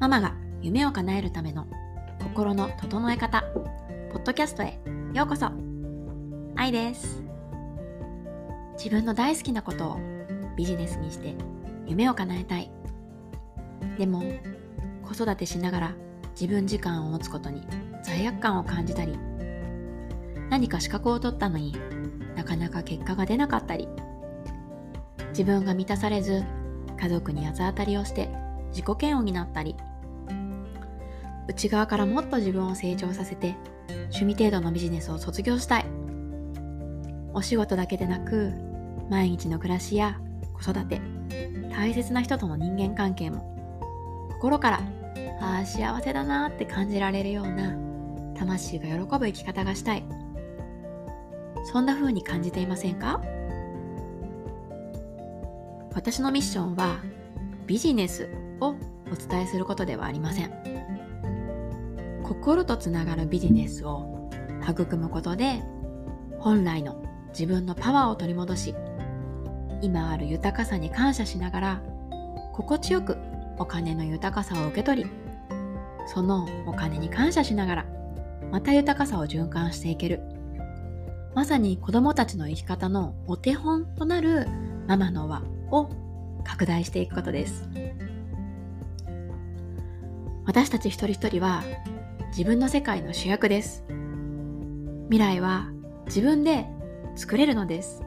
ママが夢を叶えるための心の整え方、ポッドキャストへようこそ。愛です。自分の大好きなことをビジネスにして夢を叶えたい。でも、子育てしながら自分時間を持つことに罪悪感を感じたり、何か資格を取ったのになかなか結果が出なかったり、自分が満たされず家族に八つ当たりをして自己嫌悪になったり内側からもっと自分を成長させて趣味程度のビジネスを卒業したい。お仕事だけでなく毎日の暮らしや子育て大切な人との人間関係も心からああ幸せだなって感じられるような魂が喜ぶ生き方がしたい。そんな風に感じていませんか？私のミッションはビジネス。をお伝えすることではありません。心とつながるビジネスを育むことで本来の自分のパワーを取り戻し今ある豊かさに感謝しながら心地よくお金の豊かさを受け取りそのお金に感謝しながらまた豊かさを循環していける。まさに子供たちの生き方のお手本となるママの輪を拡大していくことです。私たち一人一人は自分の世界の主役です。未来は自分で作れるのです。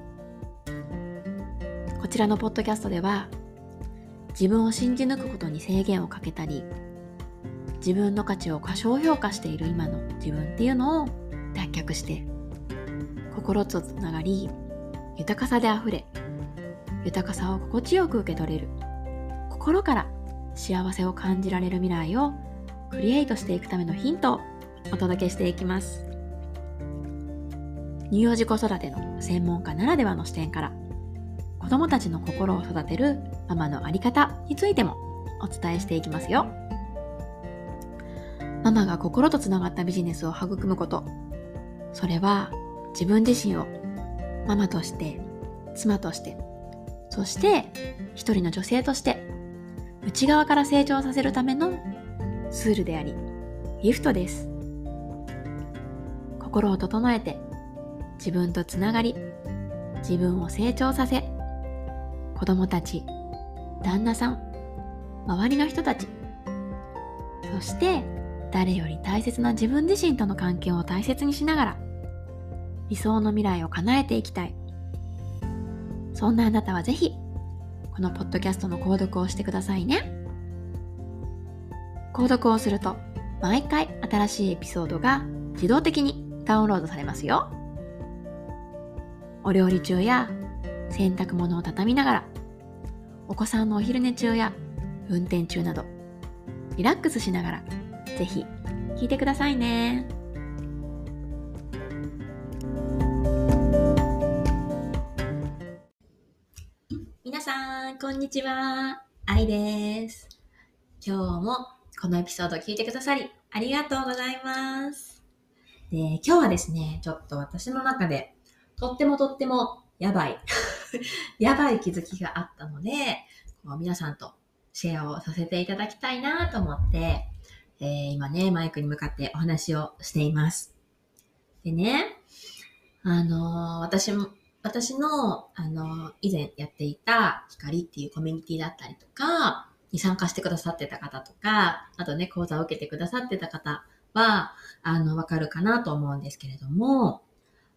こちらのポッドキャストでは自分を信じ抜くことに制限をかけたり自分の価値を過小評価している今の自分っていうのを脱却して心とつながり豊かさであふれ豊かさを心地よく受け取れる心から幸せを感じられる未来をクリエイトしていくためのヒントをお届けしていきます。乳幼児子育ての専門家ならではの視点から子供たちの心を育てるママのあり方についてもお伝えしていきますよ。ママが心とつながったビジネスを育むことそれは自分自身をママとして妻としてそして一人の女性として内側から成長させるためのツールでありギフトです。心を整えて自分とつながり自分を成長させ子供たち旦那さん周りの人たちそして誰より大切な自分自身との関係を大切にしながら理想の未来を叶えていきたい。そんなあなたはぜひ、このポッドキャストの購読をしてくださいね。購読をすると、毎回新しいエピソードが自動的にダウンロードされますよ。お料理中や洗濯物を畳みながら、お子さんのお昼寝中や運転中など、リラックスしながら、ぜひ聞いてくださいね。さんこんにちは。愛です。今日もこのエピソードを聞いてくださりありがとうございます。で、今日はですね、ちょっと私の中でとってもとってもやばい やばい気づきがあったので、こう皆さんとシェアをさせていただきたいなと思って、えー、今ね、マイクに向かってお話をしています。でね、あのー、私も私の、あの、以前やっていた光っていうコミュニティだったりとか、に参加してくださってた方とか、あとね、講座を受けてくださってた方は、あの、わかるかなと思うんですけれども、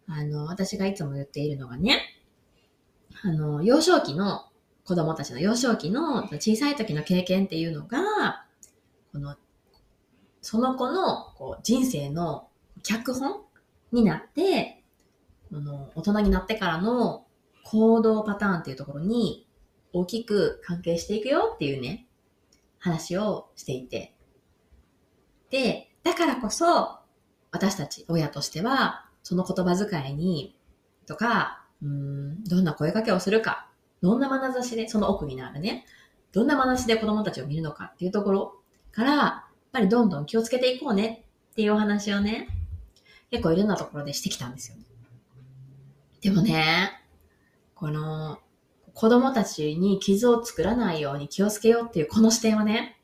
あの、私がいつも言っているのがね、あの、幼少期の子供たちの幼少期の小さい時の経験っていうのが、この、その子のこう人生の脚本になって、あの、大人になってからの行動パターンっていうところに大きく関係していくよっていうね、話をしていて。で、だからこそ、私たち親としては、その言葉遣いに、とか、うーん、どんな声かけをするか、どんな眼差しで、その奥になるね、どんな眼差しで子供たちを見るのかっていうところから、やっぱりどんどん気をつけていこうねっていうお話をね、結構いろんなところでしてきたんですよね。でもね、この子供たちに傷を作らないように気をつけようっていうこの視点はね、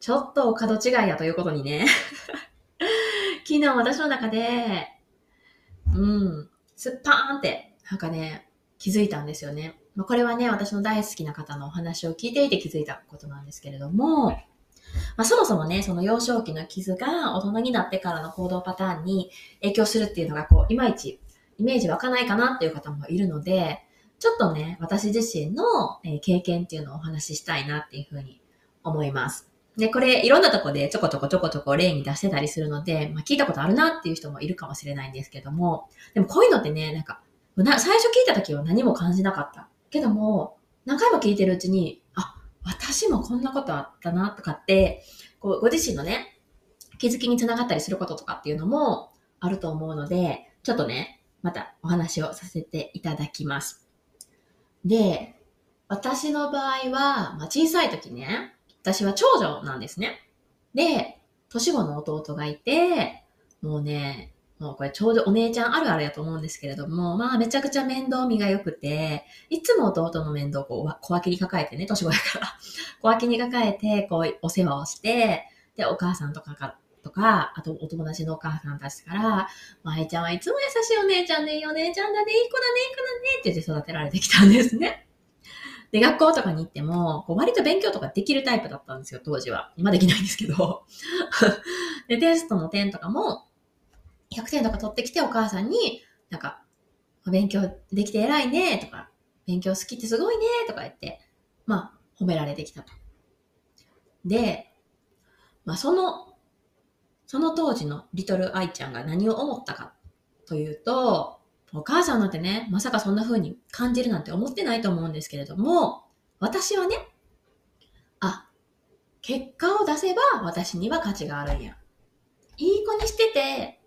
ちょっと角違いやということにね、昨日私の中で、うん、スッパーンって、なんかね、気づいたんですよね。ま、これはね、私の大好きな方のお話を聞いていて気づいたことなんですけれども、まあ、そもそもね、その幼少期の傷が大人になってからの行動パターンに影響するっていうのが、こう、いまいちイメージ湧かないかなっていう方もいるので、ちょっとね、私自身の経験っていうのをお話ししたいなっていうふうに思います。で、これいろんなとこでちょこちょこちょこちょこ例に出してたりするので、まあ、聞いたことあるなっていう人もいるかもしれないんですけども、でもこういうのってね、なんか、な最初聞いた時は何も感じなかった。けども、何回も聞いてるうちに、あ、私もこんなことあったなとかって、こうご自身のね、気づきにつながったりすることとかっていうのもあると思うので、ちょっとね、またお話をさせていただきます。で、私の場合は、まあ、小さい時ね、私は長女なんですね。で、年子の弟がいて、もうね、もうこれちょうどお姉ちゃんあるあるやと思うんですけれども、まあめちゃくちゃ面倒見が良くて、いつも弟の面倒をこう小脇に抱えてね、年子やから、小脇に抱えて、こうお世話をして、で、お母さんとかが、とか、あとお友達のお母さんたちから、まえちゃんはいつも優しいお姉ちゃんでいいお姉ちゃんだね、いい子だね、いい子だねって言って育てられてきたんですね。で、学校とかに行っても、こう割と勉強とかできるタイプだったんですよ、当時は。今できないんですけど。で、テストの点とかも、100点とか取ってきてお母さんに、なんか、勉強できて偉いねとか、勉強好きってすごいねとか言って、まあ、褒められてきたと。で、まあ、その、その当時のリトルアイちゃんが何を思ったかというと、お母さんなんてね、まさかそんな風に感じるなんて思ってないと思うんですけれども、私はね、あ、結果を出せば私には価値があるんや。いい子にしてて、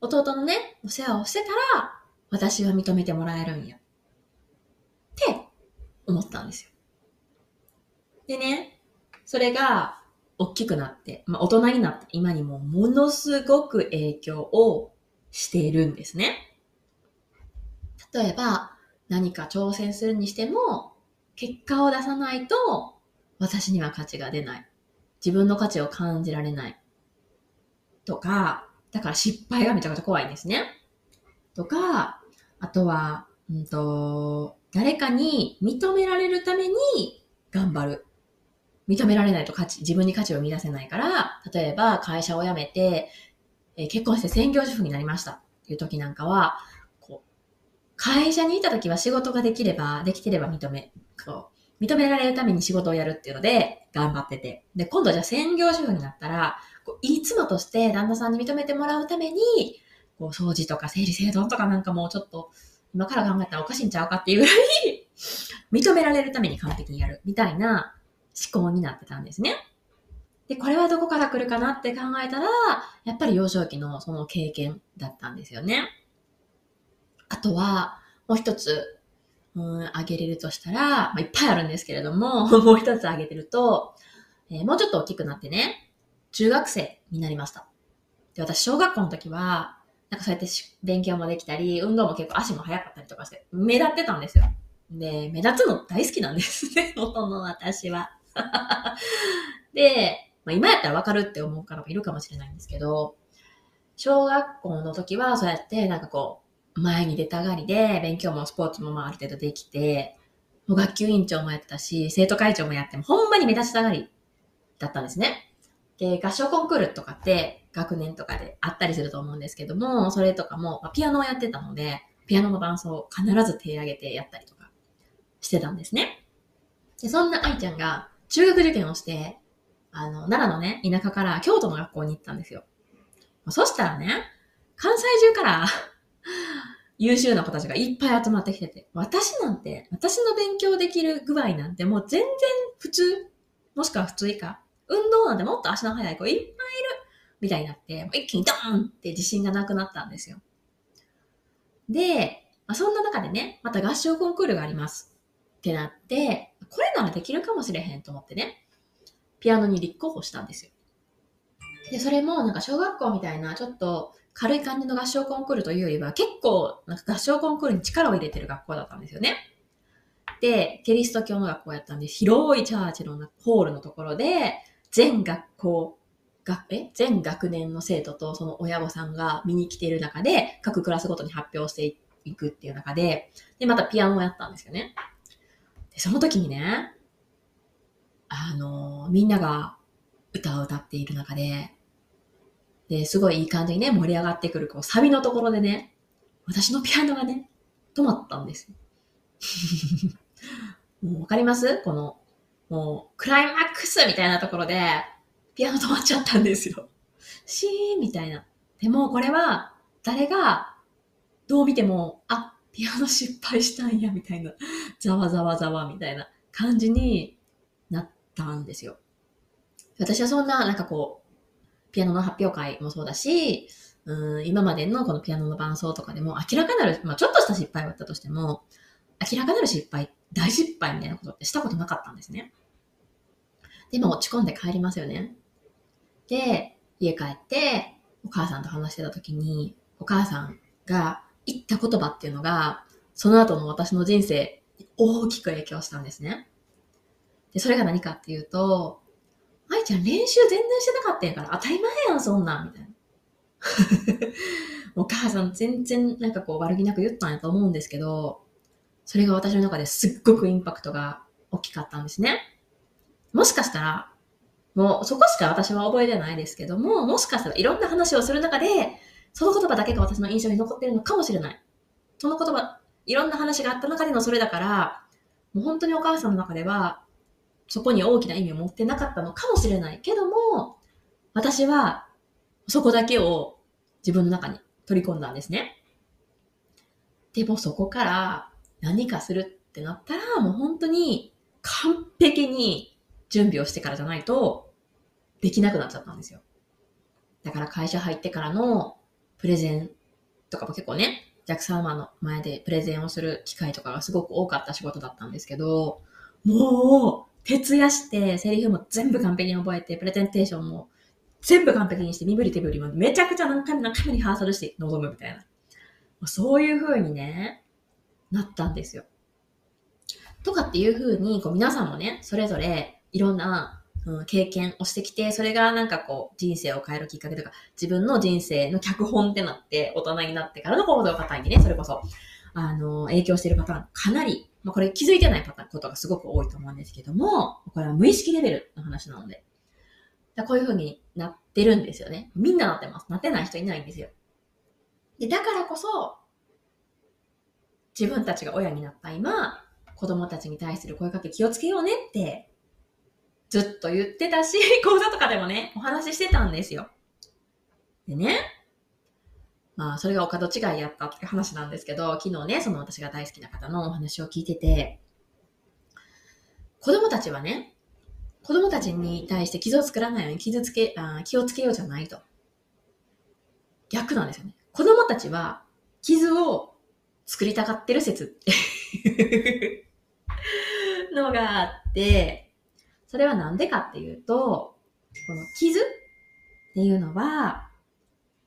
弟のね、お世話をしてたら、私は認めてもらえるんや。って思ったんですよ。でね、それが大きくなって、まあ、大人になって今にもものすごく影響をしているんですね。例えば、何か挑戦するにしても、結果を出さないと私には価値が出ない。自分の価値を感じられない。とか、だから失敗がめちゃくちゃ怖いんですね。とか、あとは、うんと、誰かに認められるために頑張る。認められないと価値、自分に価値を見出せないから、例えば会社を辞めて、えー、結婚して専業主婦になりましたっていう時なんかは、こう、会社にいた時は仕事ができれば、できてれば認め、こう、認められるために仕事をやるっていうので頑張ってて。で、今度じゃあ専業主婦になったら、こういい妻として旦那さんに認めてもらうために、こう掃除とか整理整頓とかなんかもうちょっと今から考えたらおかしいんちゃうかっていうぐらい認められるために完璧にやるみたいな思考になってたんですね。で、これはどこから来るかなって考えたら、やっぱり幼少期のその経験だったんですよね。あとは、もう一つ、うん、あげれるとしたら、まあ、いっぱいあるんですけれども、もう一つあげてると、えー、もうちょっと大きくなってね、中学生になりました。で、私、小学校の時は、なんかそうやって勉強もできたり、運動も結構足も速かったりとかして、目立ってたんですよ。で、目立つの大好きなんですね、元の私は。で、まあ、今やったらわかるって思う方もいるかもしれないんですけど、小学校の時はそうやってなんかこう、前に出たがりで、勉強もスポーツもまあある程度できて、もう学級委員長もやってたし、生徒会長もやっても、ほんまに目立ちたがりだったんですね。で、合唱コンクールとかって学年とかであったりすると思うんですけども、それとかも、まあ、ピアノをやってたので、ピアノの伴奏を必ず手上げてやったりとかしてたんですね。で、そんな愛ちゃんが中学受験をして、あの、奈良のね、田舎から京都の学校に行ったんですよ。そしたらね、関西中から 優秀な子たちがいっぱい集まってきてて、私なんて、私の勉強できる具合なんてもう全然普通、もしくは普通以下運動なんてもっと足の速い子いっぱいいるみたいになって、一気にドーンって自信がなくなったんですよ。で、まあ、そんな中でね、また合唱コンクールがありますってなって、これならできるかもしれへんと思ってね、ピアノに立候補したんですよ。で、それもなんか小学校みたいなちょっと軽い感じの合唱コンクールというよりは結構なんか合唱コンクールに力を入れてる学校だったんですよね。で、キリスト教の学校やったんで、広いチャーチのホールのところで、全学校、学え？全学年の生徒とその親御さんが見に来ている中で、各クラスごとに発表していくっていう中で、で、またピアノをやったんですよね。で、その時にね、あの、みんなが歌を歌っている中で、で、すごいいい感じにね、盛り上がってくる、こう、サビのところでね、私のピアノがね、止まったんです もうわかります？この、もう、クライマックスみたいなところで、ピアノ止まっちゃったんですよ。シーンみたいな。でも、これは、誰が、どう見ても、あ、ピアノ失敗したんや、みたいな。ざわざわざわ、みたいな感じになったんですよ。私はそんな、なんかこう、ピアノの発表会もそうだし、うん今までのこのピアノの伴奏とかでも明らかなる、まあ、ちょっとした失敗はあったとしても、明らかなる失敗、大失敗みたいなことってしたことなかったんですね。でも落ち込んで帰りますよね。で、家帰って、お母さんと話してた時に、お母さんが言った言葉っていうのが、その後の私の人生大きく影響したんですね。で、それが何かっていうと、愛ちゃん練習全然してなかったんやから当たり前やん、そんなん、みたいな。お母さん全然なんかこう悪気なく言ったんやと思うんですけど、それが私の中ですっごくインパクトが大きかったんですね。もしかしたら、もうそこしか私は覚えてないですけども、もしかしたらいろんな話をする中で、その言葉だけが私の印象に残っているのかもしれない。その言葉、いろんな話があった中でのそれだから、もう本当にお母さんの中では、そこに大きな意味を持ってなかったのかもしれないけども、私はそこだけを自分の中に取り込んだんですね。でもそこから何かするってなったら、もう本当に完璧に準備をしてからじゃないとできなくなっちゃったんですよ。だから会社入ってからのプレゼンとかも結構ね、お客様の前でプレゼンをする機会とかがすごく多かった仕事だったんですけど、もう、徹夜して、セリフも全部完璧に覚えて、プレゼンテーションも全部完璧にして、身振り手振りもめちゃくちゃ何回も何回もリハーサルして臨むみたいな。そういう風にね、なったんですよ。とかっていう風に、こう皆さんもね、それぞれいろんな、うん、経験をしてきて、それがなんかこう、人生を変えるきっかけとか、自分の人生の脚本ってなって、大人になってからの行動パターンにね、それこそ、あの、影響しているパターン、かなり、まあ、これ気づいてないパターン、ことがすごく多いと思うんですけども、これは無意識レベルの話なので、だこういう風になってるんですよね。みんななってます。なってない人いないんですよ。で、だからこそ、自分たちが親になった今、子供たちに対する声かけ気をつけようねって、ずっと言ってたし、講座とかでもね、お話ししてたんですよ。でね、まあ、それがお門違いやったって話なんですけど、昨日ね、その私が大好きな方のお話を聞いてて、子供たちはね、子供たちに対して傷を作らないように傷つけあ気をつけようじゃないと。逆なんですよね。子供たちは傷を作りたがってる説ってのがあって、それはなんでかっていうと、この傷っていうのは、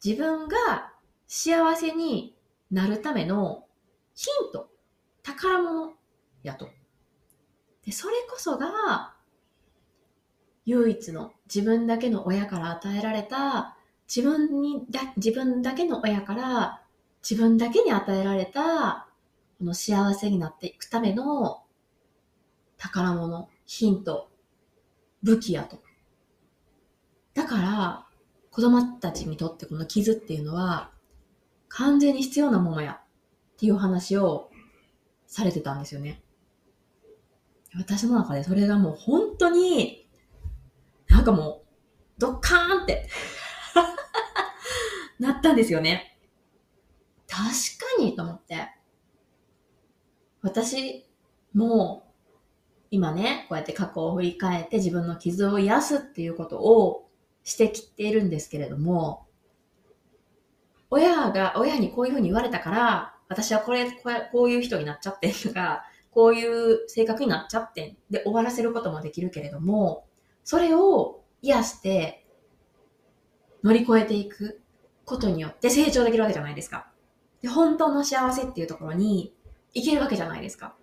自分が幸せになるためのヒント、宝物やと。で、それこそが唯一の自分だけの親から与えられた自分にだ自分だけの親から自分だけに与えられたこの幸せになっていくための宝物、ヒント、武器やと。だから、子供たちにとってこの傷っていうのは完全に必要なものやっていう話をされてたんですよね。私の中でそれがもう本当になんかもう、ドッカーンって なったんですよね。確かにと思って。私もう今ね、こうやって過去を振り返って自分の傷を癒すっていうことをしてきているんですけれども、親が、親にこういうふうに言われたから、私はこれ、これこういう人になっちゃってんとか、こういう性格になっちゃってで終わらせることもできるけれども、それを癒して乗り越えていくことによって成長できるわけじゃないですか。で、本当の幸せっていうところに行けるわけじゃないですか。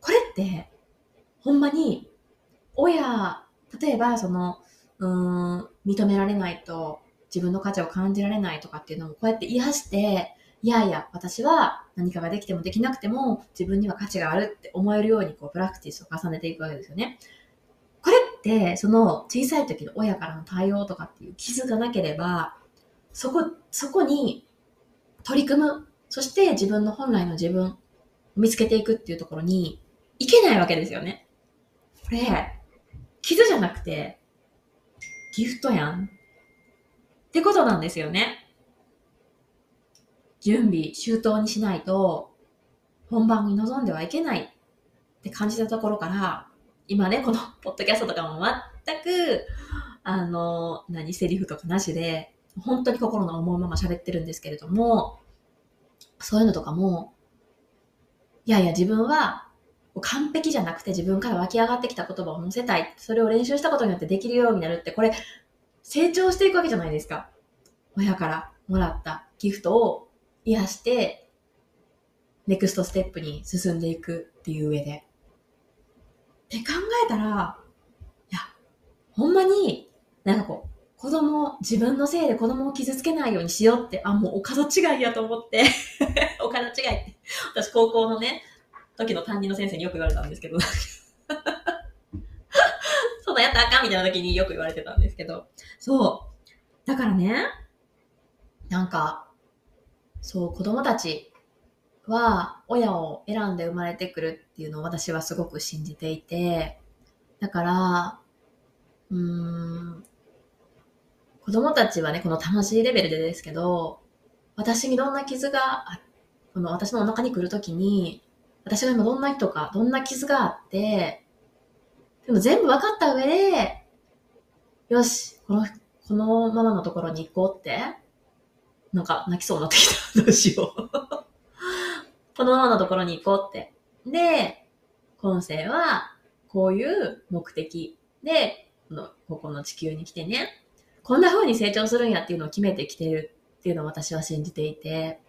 これって、ほんまに、親、例えば、その、うん、認められないと自分の価値を感じられないとかっていうのもこうやって癒して、いやいや、私は何かができてもできなくても自分には価値があるって思えるようにこうプラクティスを重ねていくわけですよね。これって、その小さい時の親からの対応とかっていう傷がなければ、そこ、そこに取り組む。そして自分の本来の自分を見つけていくっていうところにいけないわけですよね。これ、傷じゃなくて、ギフトやん。ってことなんですよね。準備、周到にしないと、本番に臨んではいけないって感じたところから、今ね、この ポッドキャストとかも全く、あの、何、セリフとかなしで、本当に心の思うまま喋ってるんですけれども、そういうのとかも、いやいや、自分は完璧じゃなくて自分から湧き上がってきた言葉を載せたい。それを練習したことによってできるようになるって、これ、成長していくわけじゃないですか。親からもらったギフトを癒して、ネクストステップに進んでいくっていう上で。って考えたら、いや、ほんまに、なんかこう、子供、自分のせいで子供を傷つけないようにしようって、あ、もうお門違いやと思って お門違いって、私高校のね、時の担任の先生によく言われたんですけど。そんなやったらあかんみたいな時によく言われてたんですけど、そう。だからね、なんか、そう、子供たちは親を選んで生まれてくるっていうのを私はすごく信じていて、だから、うーん、子供たちはね、この魂レベルでですけど、私にどんな傷が、この私のお腹に来るときに、私が今どんな人か、どんな傷があって、でも全部分かった上で、よし、この、このままのところに行こうって、なんか泣きそうになってきた。どうしよう。このままのところに行こうって。で、今世はこういう目的で、ここの地球に来てね、こんな風に成長するんやっていうのを決めてきてるっていうのを私は信じていて、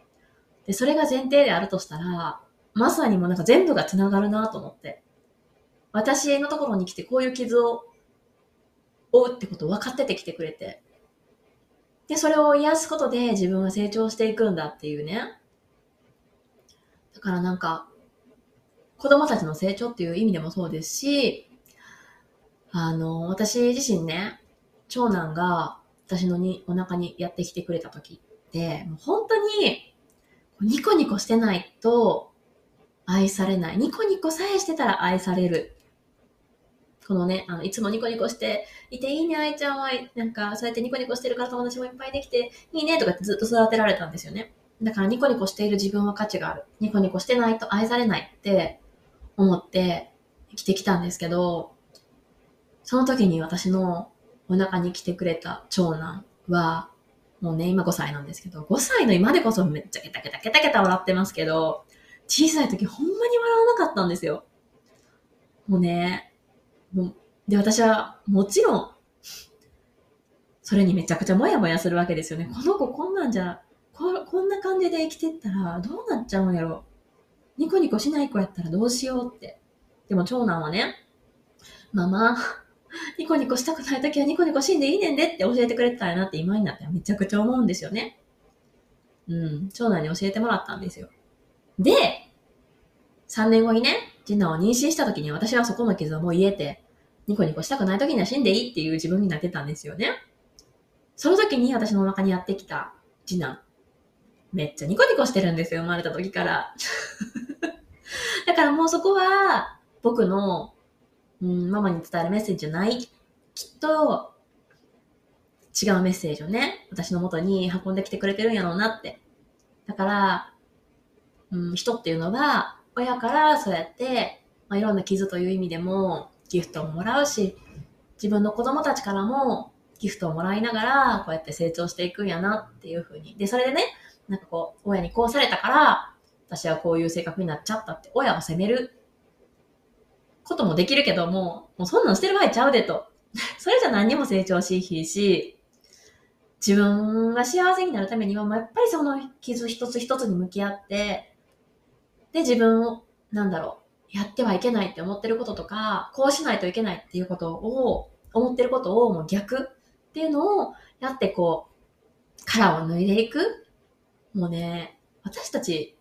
で、それが前提であるとしたら、まさにもなんか全部が繋がるなと思って。私のところに来てこういう傷を負うってことを分かっててきてくれて。で、それを癒すことで自分は成長していくんだっていうね。だからなんか、子供たちの成長っていう意味でもそうですし、あの、私自身ね、長男が私のにお腹にやってきてくれた時って、もう本当にニコニコしてないと愛されない。ニコニコさえしてたら愛される。このね、あの、いつもニコニコしていていいね、愛ちゃんは、なんか、そうやってニコニコしてるから友達もいっぱいできていいね、とかってずっと育てられたんですよね。だからニコニコしている自分は価値がある。ニコニコしてないと愛されないって思って生きてきたんですけど、その時に私のお腹に来てくれた長男は、もうね、今5歳なんですけど、5歳の今でこそめっちゃケタケタケタケタ笑ってますけど、小さい時ほんまに笑わなかったんですよ。もうね、もうで、私はもちろん、それにめちゃくちゃもやもやするわけですよね。この子こんなんじゃ、ここんな感じで生きてったらどうなっちゃうんやろ。ニコニコしない子やったらどうしようって。でも長男はね、ママ、ニコニコしたくない時はニコニコしんでいいねんでって教えてくれてたんやなって今になってめちゃくちゃ思うんですよね。うん、長男に教えてもらったんですよ。で、3年後にね、次男を妊娠した時に私はそこの傷をもう癒えて、ニコニコしたくない時には死んでいいっていう自分になってたんですよね。その時に私のお腹にやってきた次男。めっちゃニコニコしてるんですよ、生まれた時から。だからもうそこは、僕の、うん、ママに伝えるメッセージじゃない。きっと、違うメッセージをね、私の元に運んできてくれてるんやろうなって。だから、うん、人っていうのは、親からそうやって、まあ、いろんな傷という意味でもギフトをもらうし、自分の子供たちからもギフトをもらいながら、こうやって成長していくんやなっていうふうに。で、それでね、なんかこう、親にこうされたから、私はこういう性格になっちゃったって、親を責めることもできるけども、もうそんなんしてる場合ちゃうでと。それじゃ何にも成長しひいし、自分が幸せになるためには、やっぱりその傷一つ一つに向き合って、で、自分を、なんだろう、やってはいけないって思ってることとか、こうしないといけないっていうことを思ってることをもう逆っていうのをやってこう、殻を脱いでいく。もうね、私たち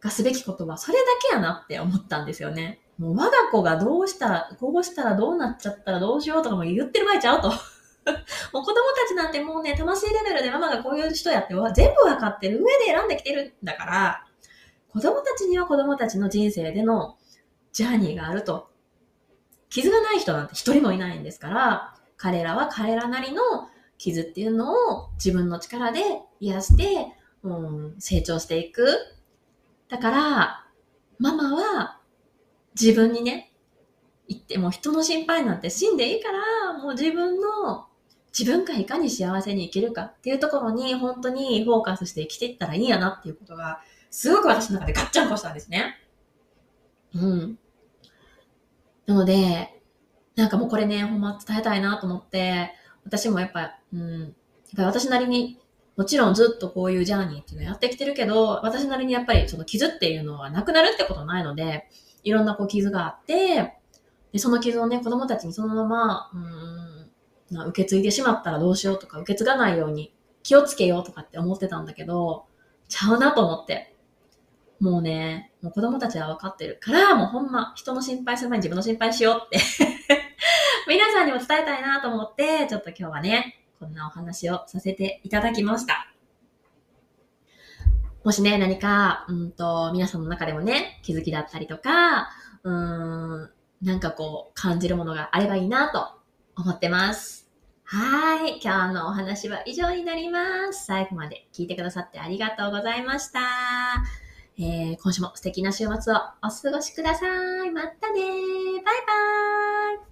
がすべきことはそれだけやなって思ったんですよね。もう我が子がどうしたら、こうしたらどうなっちゃったらどうしようとかも言ってる場合ちゃうと。もう子供たちなんてもうね、魂レベルでママがこういう人やって全部わかってる上で選んできてるんだから、子供たちには子供たちの人生でのジャーニーがあると。傷がない人なんて一人もいないんですから、彼らは彼らなりの傷っていうのを自分の力で癒して、うん、成長していく。だから、ママは自分にね、言っても人の心配なんて死んでいいから、もう自分の、自分がいかに幸せに生きるかっていうところに本当にフォーカスして生きていったらいいやなっていうことが、すごく私の中でガッチャンコしたんですね。うん。なので、なんかもうこれね、ほんま伝えたいなと思って、私もやっぱ、うん、やっぱ私なりに、もちろんずっとこういうジャーニーっていうのやってきてるけど、私なりにやっぱりその傷っていうのはなくなるってことないので、いろんなこう傷があって、で、その傷をね、子供たちにそのまま、うん、受け継いでしまったらどうしようとか、受け継がないように気をつけようとかって思ってたんだけど、ちゃうなと思って。もうね、もう子供たちは分かってるから、もうほんま、人の心配する前に自分の心配しようって 皆さんにも伝えたいなと思って、ちょっと今日はね、こんなお話をさせていただきました。もしね、何か、うんと、皆さんの中でもね、気づきだったりとか、うーん、なんかこう、感じるものがあればいいなと思ってます。はい。今日のお話は以上になります。最後まで聞いてくださってありがとうございました。えー、今週も素敵な週末をお過ごしください。またねバイバーイ